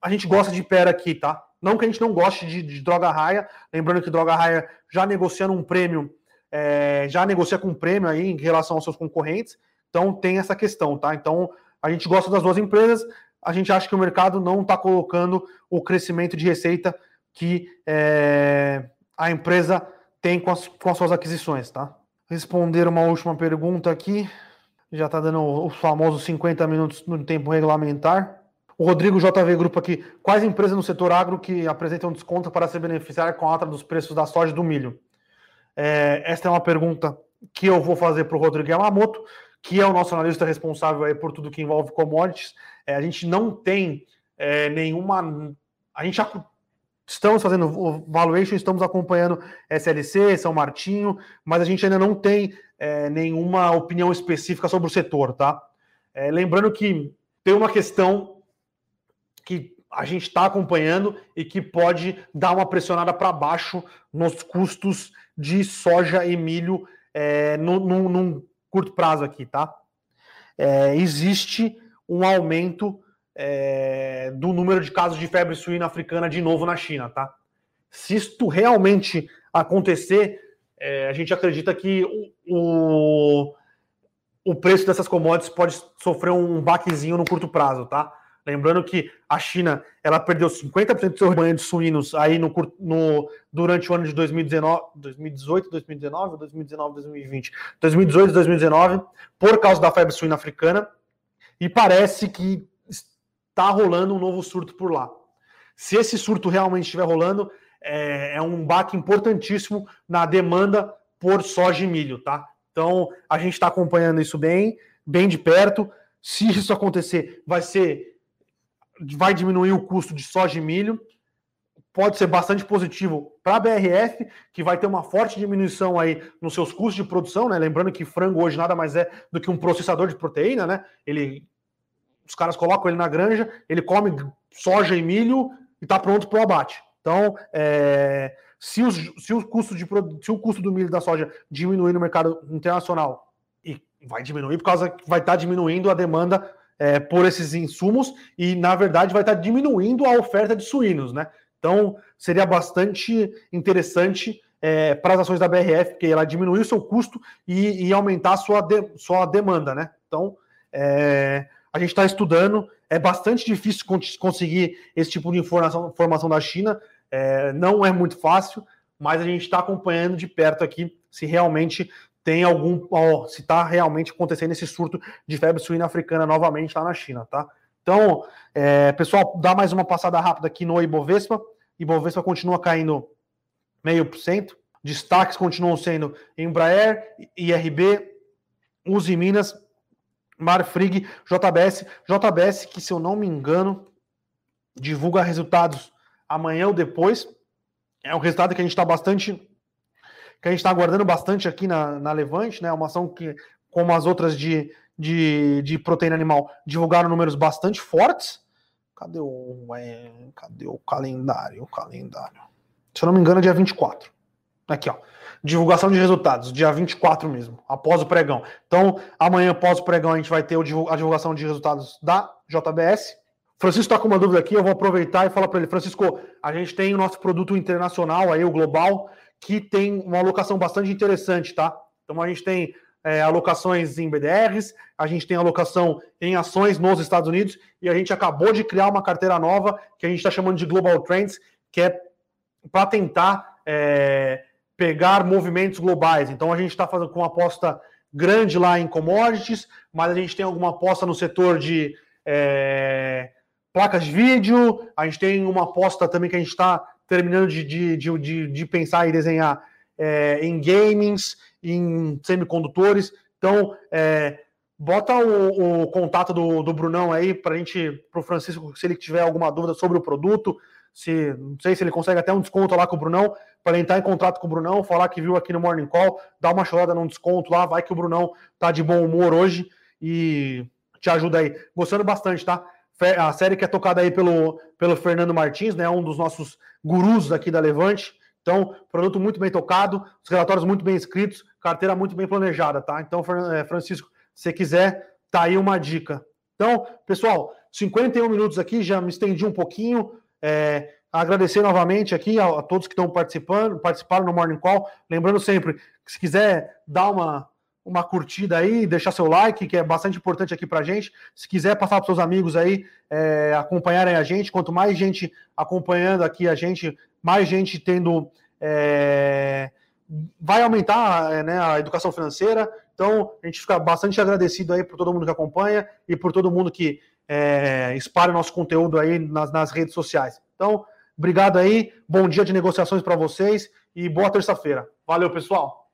A gente gosta de pera aqui, tá? Não que a gente não goste de, de droga raia, lembrando que droga raia já negociando um prêmio, é, já negocia com um prêmio aí em relação aos seus concorrentes. Então tem essa questão, tá? Então a gente gosta das duas empresas, a gente acha que o mercado não está colocando o crescimento de receita que é, a empresa tem com as, com as suas aquisições, tá? Responder uma última pergunta aqui. Já está dando os famosos 50 minutos no tempo regulamentar. O Rodrigo JV Grupo aqui. Quais empresas no setor agro que apresentam desconto para se beneficiar com a alta dos preços da soja e do milho? É, esta é uma pergunta que eu vou fazer para o Rodrigo Yamamoto que é o nosso analista responsável por tudo que envolve commodities. É, a gente não tem é, nenhuma. A gente já estamos fazendo o valuation, estamos acompanhando SLC, São Martinho, mas a gente ainda não tem é, nenhuma opinião específica sobre o setor, tá? É, lembrando que tem uma questão que a gente está acompanhando e que pode dar uma pressionada para baixo nos custos de soja e milho é, no, num curto prazo aqui, tá? É, existe um aumento é, do número de casos de febre suína africana de novo na China, tá? Se isto realmente acontecer, é, a gente acredita que o, o preço dessas commodities pode sofrer um baquezinho no curto prazo, tá? Lembrando que a China ela perdeu 50% do seu rebanho de suínos aí no, no, durante o ano de 2019, 2018, 2019, 2019, 2020, 2018 2019, por causa da febre suína africana, e parece que está rolando um novo surto por lá. Se esse surto realmente estiver rolando, é, é um baque importantíssimo na demanda por soja e milho, tá? Então a gente está acompanhando isso bem, bem de perto. Se isso acontecer, vai ser vai diminuir o custo de soja e milho, pode ser bastante positivo para a BRF, que vai ter uma forte diminuição aí nos seus custos de produção, né? Lembrando que frango hoje nada mais é do que um processador de proteína, né? Ele, os caras colocam ele na granja, ele come soja e milho e está pronto para o abate. Então, é, se, os, se, o custo de, se o custo do milho da soja diminuir no mercado internacional, e vai diminuir por causa que vai estar tá diminuindo a demanda é, por esses insumos e, na verdade, vai estar tá diminuindo a oferta de suínos, né? Então, seria bastante interessante é, para as ações da BRF, porque ela diminuir o seu custo e, e aumentar a sua, de, sua demanda, né? Então, é, a gente está estudando, é bastante difícil conseguir esse tipo de informação, informação da China, é, não é muito fácil, mas a gente está acompanhando de perto aqui se realmente tem algum, ó, se está realmente acontecendo esse surto de febre suína africana novamente lá na China, tá? Então, é, pessoal, dá mais uma passada rápida aqui no Ibovespa. Ibovespa continua caindo meio por cento. Destaques continuam sendo Embraer, IRB, Uzi Minas, Marfrig, JBS. JBS, que se eu não me engano, divulga resultados amanhã ou depois. É um resultado que a gente está bastante. Que a gente está aguardando bastante aqui na, na Levante, né? Uma ação que, como as outras de, de, de proteína animal, divulgaram números bastante fortes. Cadê o, é, cadê o calendário? O calendário. Se eu não me engano, é dia 24. Aqui, ó. Divulgação de resultados, dia 24 mesmo, após o pregão. Então, amanhã, após o pregão, a gente vai ter a divulgação de resultados da JBS. Francisco está com uma dúvida aqui, eu vou aproveitar e falar para ele. Francisco, a gente tem o nosso produto internacional, aí o global, que tem uma alocação bastante interessante, tá? Então, a gente tem é, alocações em BDRs, a gente tem alocação em ações nos Estados Unidos e a gente acabou de criar uma carteira nova que a gente está chamando de Global Trends, que é para tentar é, pegar movimentos globais. Então a gente está fazendo com uma aposta grande lá em commodities, mas a gente tem alguma aposta no setor de é, placas de vídeo, a gente tem uma aposta também que a gente está terminando de, de, de, de, pensar e desenhar é, em gamings, em semicondutores. Então, é, bota o, o, contato do, do Brunão aí para gente, para o Francisco, se ele tiver alguma dúvida sobre o produto, se não sei se ele consegue até um desconto lá com o Brunão, para entrar em contato com o Brunão, falar que viu aqui no Morning Call, dá uma chorada num desconto lá, vai que o Brunão tá de bom humor hoje e te ajuda aí. Gostando bastante, tá? A série que é tocada aí pelo, pelo Fernando Martins, né? Um dos nossos gurus aqui da Levante. Então, produto muito bem tocado, os relatórios muito bem escritos, carteira muito bem planejada, tá? Então, é, Francisco, se quiser, tá aí uma dica. Então, pessoal, 51 minutos aqui, já me estendi um pouquinho. É, agradecer novamente aqui a, a, todos que estão participando, participaram no Morning Call. Lembrando sempre se quiser dar uma, uma curtida aí, deixar seu like, que é bastante importante aqui para gente. Se quiser passar para seus amigos aí, é, acompanharem a gente. Quanto mais gente acompanhando aqui a gente, mais gente tendo. É, vai aumentar é, né, a educação financeira. Então, a gente fica bastante agradecido aí por todo mundo que acompanha e por todo mundo que é, espalhe o nosso conteúdo aí nas, nas redes sociais. Então, obrigado aí, bom dia de negociações para vocês e boa terça-feira. Valeu, pessoal!